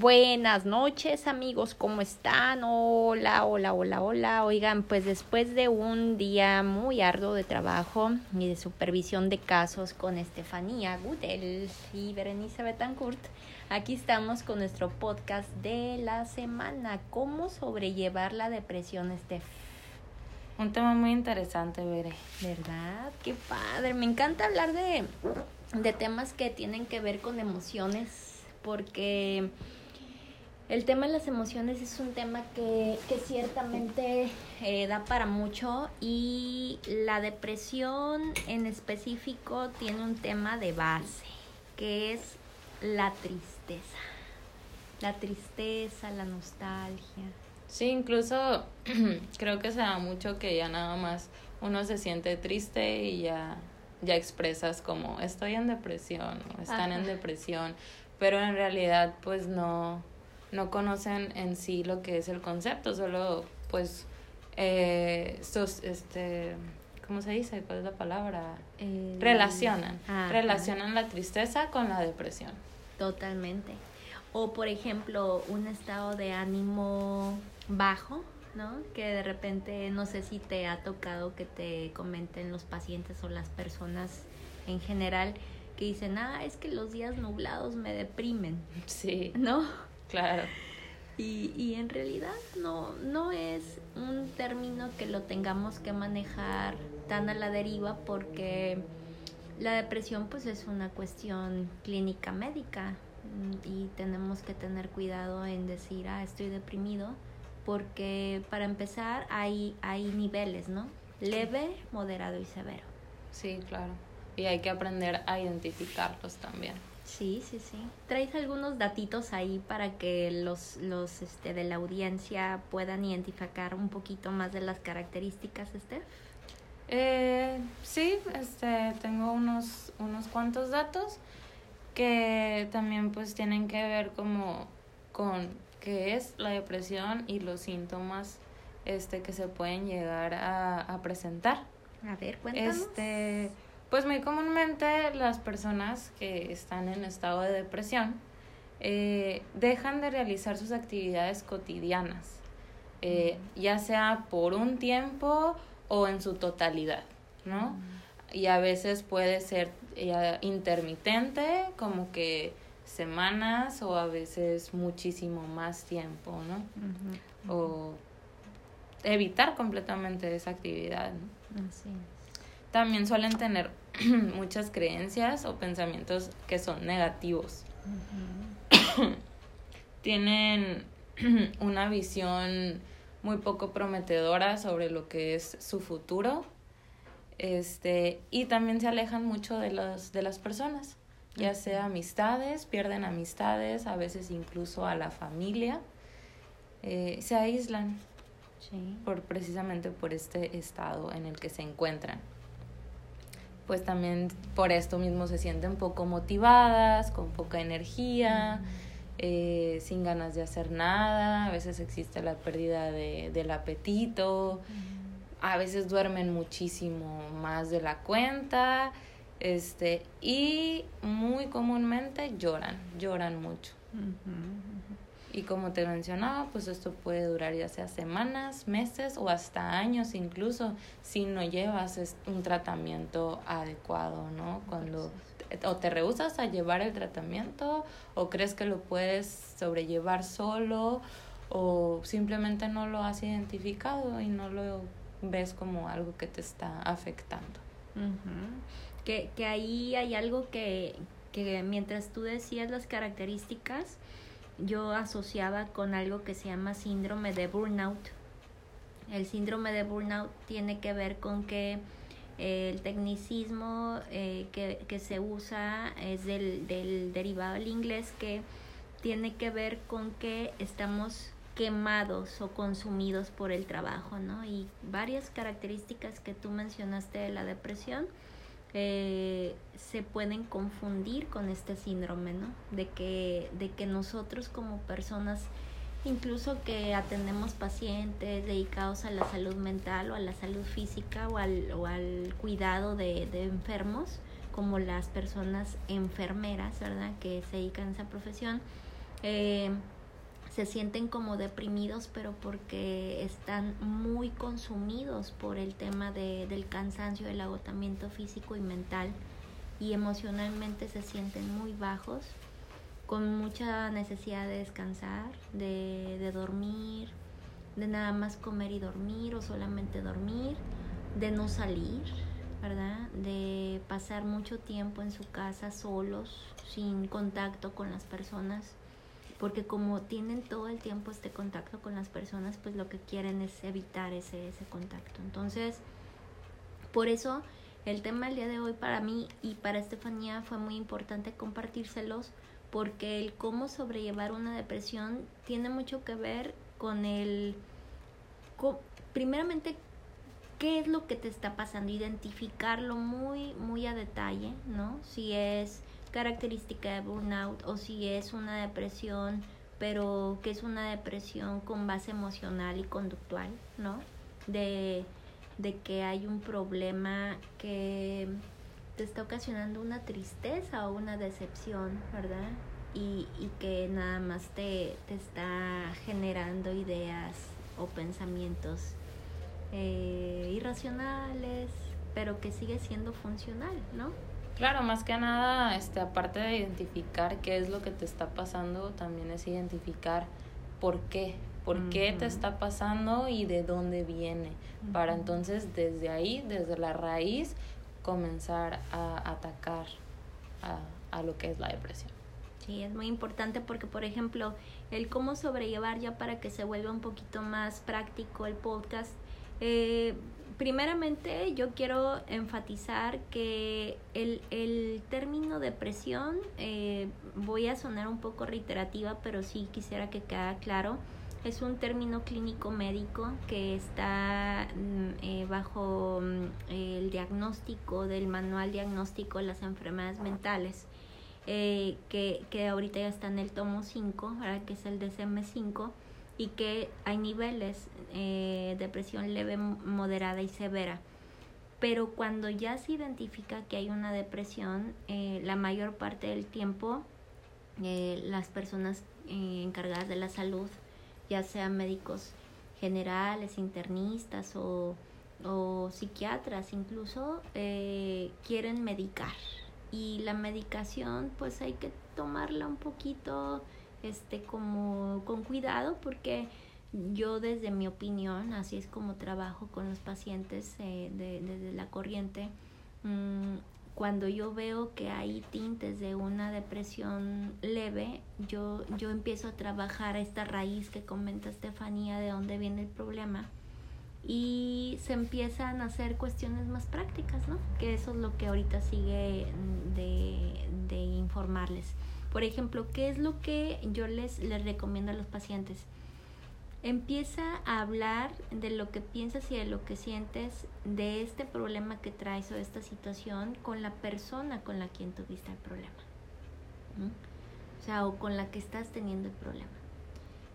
Buenas noches amigos, ¿cómo están? Hola, hola, hola, hola. Oigan, pues después de un día muy arduo de trabajo y de supervisión de casos con Estefanía Gudel y Berenice Betancourt, aquí estamos con nuestro podcast de la semana, ¿cómo sobrellevar la depresión, Estef? Un tema muy interesante, Bere. ¿Verdad? Qué padre. Me encanta hablar de, de temas que tienen que ver con emociones porque el tema de las emociones es un tema que, que ciertamente eh, da para mucho y la depresión en específico tiene un tema de base, que es la tristeza. La tristeza, la nostalgia. Sí, incluso creo que se da mucho que ya nada más uno se siente triste y ya, ya expresas como estoy en depresión o están en depresión, pero en realidad pues no, no conocen en sí lo que es el concepto, solo pues eh, este, ¿cómo se dice? ¿Cuál es la palabra? relacionan, relacionan la tristeza con la depresión. Totalmente. O por ejemplo, un estado de ánimo bajo, ¿no? Que de repente no sé si te ha tocado que te comenten los pacientes o las personas en general que dicen, ah, es que los días nublados me deprimen. Sí. ¿No? Claro. Y, y en realidad no, no es un término que lo tengamos que manejar tan a la deriva porque la depresión pues es una cuestión clínica médica mm, y tenemos que tener cuidado en decir, ah, estoy deprimido, porque para empezar hay, hay niveles, ¿no? Leve, moderado y severo. Sí, claro. Y hay que aprender a identificarlos también. Sí, sí, sí. ¿Traes algunos datitos ahí para que los, los este, de la audiencia puedan identificar un poquito más de las características, Steph? Eh, sí, este, tengo unos, unos cuantos datos que también pues tienen que ver como con qué es la depresión y los síntomas este, que se pueden llegar a, a presentar. A ver, cuéntanos. Este, pues muy comúnmente las personas que están en estado de depresión eh, dejan de realizar sus actividades cotidianas, eh, ya sea por un tiempo o en su totalidad, ¿no? Y a veces puede ser intermitente, como que semanas o a veces muchísimo más tiempo, ¿no? O evitar completamente esa actividad, ¿no? Así También suelen tener muchas creencias o pensamientos que son negativos. Tienen una visión muy poco prometedora sobre lo que es su futuro. Este, y también se alejan mucho de los de las personas, ya sea amistades, pierden amistades, a veces incluso a la familia. Eh, se aíslan por precisamente por este estado en el que se encuentran pues también por esto mismo se sienten poco motivadas, con poca energía, eh, sin ganas de hacer nada, a veces existe la pérdida de, del apetito, a veces duermen muchísimo más de la cuenta, este, y muy comúnmente lloran, lloran mucho. Y como te mencionaba, pues esto puede durar ya sea semanas, meses o hasta años incluso si no llevas un tratamiento adecuado, ¿no? Cuando o te rehusas a llevar el tratamiento o crees que lo puedes sobrellevar solo o simplemente no lo has identificado y no lo ves como algo que te está afectando. que, que ahí hay algo que, que mientras tú decías las características, yo asociaba con algo que se llama síndrome de burnout. El síndrome de burnout tiene que ver con que eh, el tecnicismo eh, que, que, se usa es del, del derivado del inglés que tiene que ver con que estamos quemados o consumidos por el trabajo, ¿no? Y varias características que tú mencionaste de la depresión eh, se pueden confundir con este síndrome, ¿no? De que, de que nosotros como personas, incluso que atendemos pacientes dedicados a la salud mental o a la salud física o al, o al cuidado de, de enfermos, como las personas enfermeras, ¿verdad? Que se dedican a esa profesión, Eh, se sienten como deprimidos, pero porque están muy consumidos por el tema de, del cansancio, del agotamiento físico y mental, y emocionalmente se sienten muy bajos, con mucha necesidad de descansar, de, de dormir, de nada más comer y dormir o solamente dormir, de no salir, ¿verdad? De pasar mucho tiempo en su casa solos, sin contacto con las personas porque como tienen todo el tiempo este contacto con las personas, pues lo que quieren es evitar ese, ese contacto. Entonces, por eso el tema del día de hoy para mí y para Estefanía fue muy importante compartírselos, porque el cómo sobrellevar una depresión tiene mucho que ver con el, primeramente, qué es lo que te está pasando, identificarlo muy, muy a detalle, ¿no? Si es característica de burnout o si es una depresión, pero que es una depresión con base emocional y conductual, ¿no? De, de que hay un problema que te está ocasionando una tristeza o una decepción, ¿verdad? Y, y que nada más te, te está generando ideas o pensamientos eh, irracionales, pero que sigue siendo funcional, ¿no? Claro, más que nada, este, aparte de identificar qué es lo que te está pasando, también es identificar por qué, por qué te está pasando y de dónde viene, para entonces desde ahí, desde la raíz, comenzar a atacar a, a lo que es la depresión. Sí, es muy importante porque, por ejemplo, el cómo sobrellevar ya para que se vuelva un poquito más práctico el podcast, eh, primeramente yo quiero enfatizar que el, el término depresión, eh, voy a sonar un poco reiterativa, pero sí quisiera que quede claro, es un término clínico médico que está mm, eh, bajo mm, el diagnóstico del manual diagnóstico de las enfermedades mentales, eh, que, que ahorita ya está en el tomo 5, que es el DSM-5 y que hay niveles eh, depresión leve, moderada y severa. Pero cuando ya se identifica que hay una depresión, eh, la mayor parte del tiempo eh, las personas eh, encargadas de la salud, ya sean médicos generales, internistas o, o psiquiatras incluso, quieren medicar. Y la medicación pues hay que tomarla un poquito este como con cuidado porque yo desde mi opinión, así es como trabajo con los pacientes eh, de, desde la corriente, mm, cuando yo veo que hay tintes de una depresión leve, yo, yo empiezo a trabajar esta raíz que comenta Estefanía de dónde viene el problema y se empiezan a hacer cuestiones más prácticas, ¿no? Que eso es lo que ahorita sigue de, de informarles. Por ejemplo, ¿qué es lo que yo les, les recomiendo a los pacientes? Empieza a hablar de lo que piensas y de lo que sientes de este problema que traes o de esta situación con la persona con la quien tuviste el problema. O sea, o con la que estás teniendo el problema.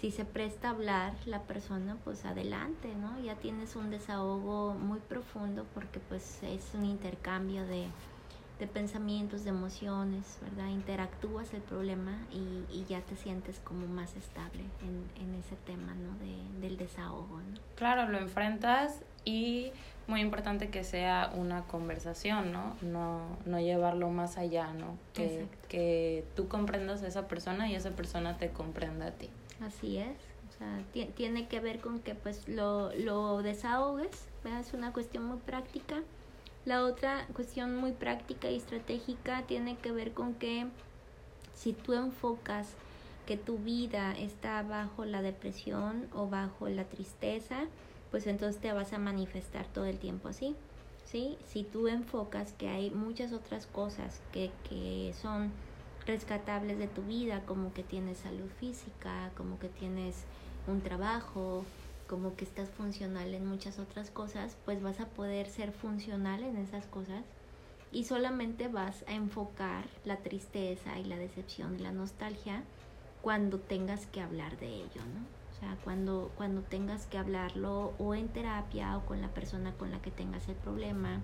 Si se presta a hablar la persona, pues adelante, ¿no? Ya tienes un desahogo muy profundo porque pues es un intercambio de, de pensamientos, de emociones, ¿verdad? Interactúas el problema y, y ya te sientes como más estable en, en ese tema, ¿no? De, del desahogo, ¿no? Claro, lo enfrentas y muy importante que sea una conversación, ¿no? No, no llevarlo más allá, ¿no? Que, que tú comprendas a esa persona y esa persona te comprenda a ti. Así es. O sea, tiene que ver con que pues lo, lo desahogues, ¿verdad? Es una cuestión muy práctica la otra cuestión muy práctica y estratégica tiene que ver con que si tú enfocas que tu vida está bajo la depresión o bajo la tristeza, pues entonces te vas a manifestar todo el tiempo así. ¿sí? Si tú enfocas que hay muchas otras cosas que, que son rescatables de tu vida, como que tienes salud física, como que tienes un trabajo, como que estás funcional en muchas otras cosas, pues vas a poder ser funcional en esas cosas y solamente vas a enfocar la tristeza y la decepción y la nostalgia cuando tengas que hablar de ello, ¿no? O sea, cuando, cuando tengas que hablarlo o en terapia o con la persona con la que tengas el problema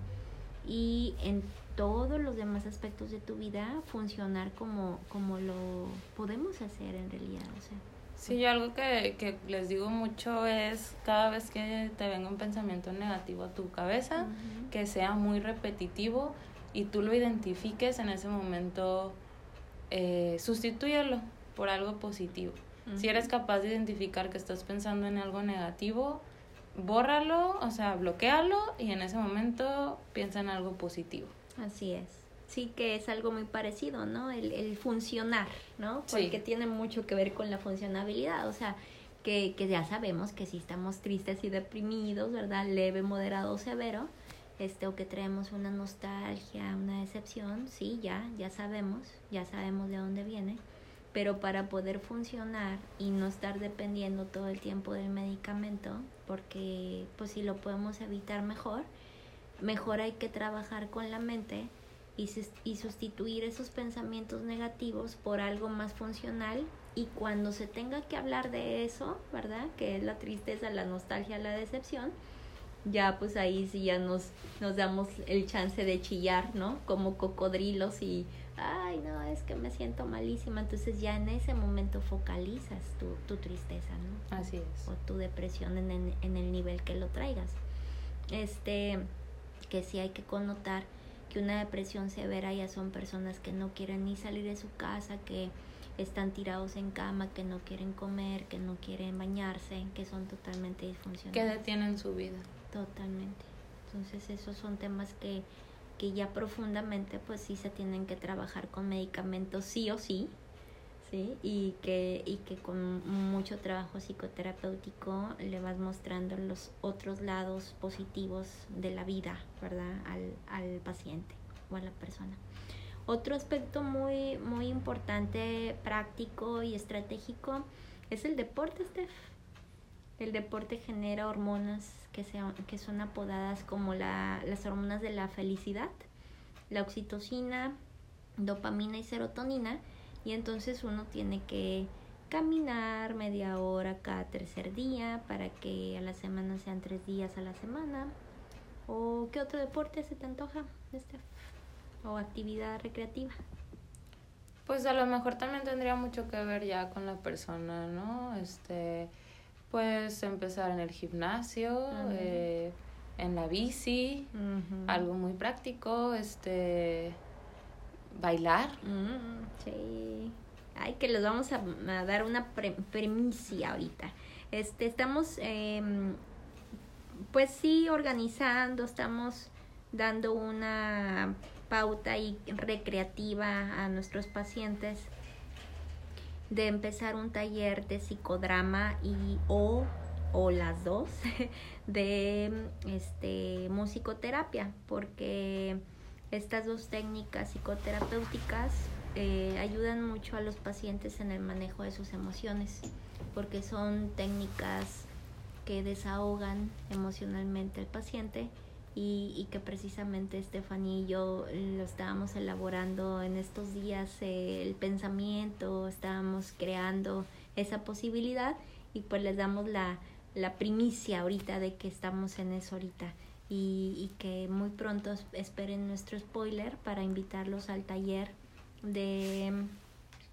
y en todos los demás aspectos de tu vida funcionar como, como lo podemos hacer en realidad. O sea. Sí, yo algo que, que les digo mucho es cada vez que te venga un pensamiento negativo a tu cabeza, que sea muy repetitivo y tú lo identifiques en ese momento, eh, sustitúyelo por algo positivo. Si eres capaz de identificar que estás pensando en algo negativo, bórralo, o sea, bloquealo y en ese momento piensa en algo positivo. Así es. Sí que es algo muy parecido, ¿no? El, el funcionar, ¿no? Porque tiene mucho que ver con la funcionabilidad, o sea, que, que ya sabemos que si estamos tristes y deprimidos, ¿verdad? Leve, moderado, severo, este, o que traemos una nostalgia, una decepción, sí, ya, ya sabemos, ya sabemos de dónde viene, pero para poder funcionar y no estar dependiendo todo el tiempo del medicamento, porque pues si lo podemos evitar mejor, mejor hay que trabajar con la mente y, y sustituir esos pensamientos negativos por algo más funcional y cuando se tenga que hablar de eso, ¿verdad? Que es la tristeza, la nostalgia, la decepción, ya pues ahí sí ya nos, nos damos el chance de chillar, ¿no? Como cocodrilos y, ay, no, es que me siento malísima. Entonces ya en ese momento focalizas tu, tu tristeza, ¿no? Así es. O tu depresión en, en, en el nivel que lo traigas. Este, que sí hay que connotar que una depresión severa ya son personas que no quieren ni salir de su casa, que están tirados en cama, que no quieren comer, que no quieren bañarse, que son totalmente disfuncionales. Que detienen su vida. Totalmente. Entonces esos son temas que, que ya profundamente pues sí se tienen que trabajar con medicamentos sí o sí, ¿sí? Y que, y que con mucho trabajo psicoterapéutico le vas mostrando los otros lados positivos de la vida, ¿verdad? Al, al paciente o a la persona. Otro aspecto muy, muy importante, práctico y estratégico es el deporte, Steph. El deporte genera hormonas que, sean, que son apodadas como la, las hormonas de la felicidad, la oxitocina, dopamina y serotonina. Y entonces uno tiene que caminar media hora cada tercer día para que a la semana sean tres días a la semana. ¿O qué otro deporte se te antoja? ¿O actividad recreativa? Pues a lo mejor también tendría mucho que ver ya con la persona, ¿no? Este pues empezar en el gimnasio, eh, en la bici, algo muy práctico, este, bailar. Mm, sí. Ay, que les vamos a, dar una premisa ahorita. Este, estamos, eh, pues sí, organizando, estamos dando una pauta y recreativa a nuestros pacientes de empezar un taller de psicodrama y o o las dos de este musicoterapia porque estas dos técnicas psicoterapéuticas eh, ayudan mucho a los pacientes en el manejo de sus emociones porque son técnicas que desahogan emocionalmente al paciente y, y que precisamente Stephanie y yo lo estábamos elaborando en estos días eh, el pensamiento, estábamos creando esa posibilidad y pues les damos la, la primicia ahorita de que estamos en eso ahorita y, y que muy pronto esperen nuestro spoiler para invitarlos al taller de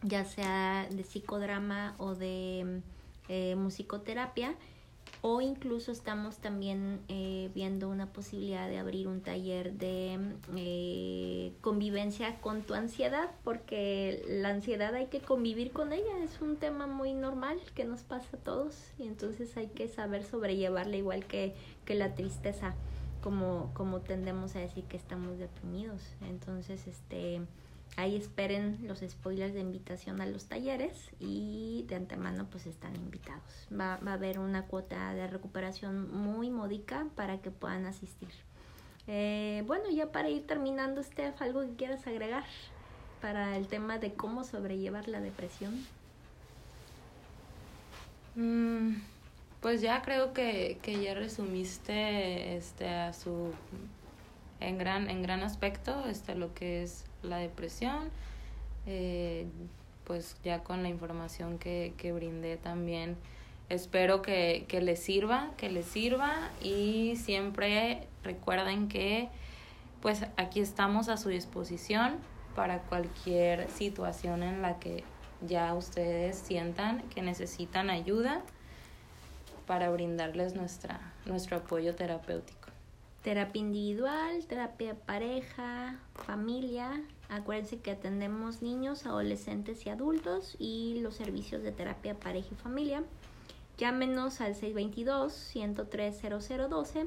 ya sea de psicodrama o de eh, musicoterapia o incluso estamos también eh, viendo una posibilidad de abrir un taller de eh, convivencia con tu ansiedad, porque la ansiedad hay que convivir con ella, es un tema muy normal que nos pasa a todos y entonces hay que saber sobrellevarla igual que, que la tristeza, como, como tendemos a decir que estamos deprimidos. Entonces, este Ahí esperen los spoilers de invitación a los talleres y de antemano pues están invitados. Va, va a haber una cuota de recuperación muy módica para que puedan asistir. Eh, bueno, ya para ir terminando, Steph, ¿algo que quieras agregar para el tema de cómo sobrellevar la depresión? Mm, pues ya creo que, que ya resumiste este a su en gran, en gran aspecto este, lo que es la depresión. Eh, pues ya con la información que, que brindé también espero que, que les sirva, que les sirva y siempre recuerden que pues aquí estamos a su disposición para cualquier situación en la que ya ustedes sientan que necesitan ayuda para brindarles nuestra, nuestro apoyo terapéutico. Terapia individual, terapia pareja, familia. Acuérdense que atendemos niños, adolescentes y adultos y los servicios de terapia pareja y familia. Llámenos al 622-103-0012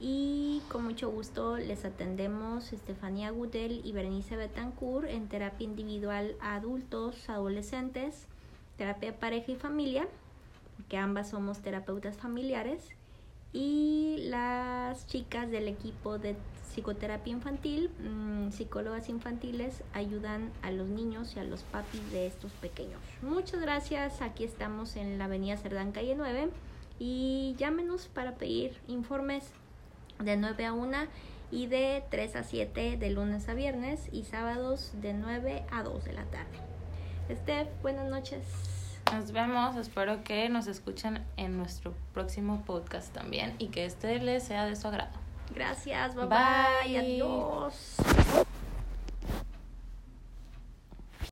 y con mucho gusto les atendemos Estefanía Gudel y Berenice Betancourt en terapia individual a adultos, adolescentes, terapia pareja y familia, porque ambas somos terapeutas familiares y las chicas del equipo de psicoterapia infantil, mm, psicólogas infantiles, ayudan a los niños y a los papis de estos pequeños. Muchas gracias, aquí estamos en la avenida Cerdán, calle 9, y llámenos para pedir informes de 9 a 1 y de 3 a 7 de lunes a viernes y sábados de 9 a 2 de la tarde. Steph, buenas noches. Nos vemos, espero que nos escuchen en nuestro próximo podcast también y que este les sea de su agrado. Gracias, bye bye, bye. adiós.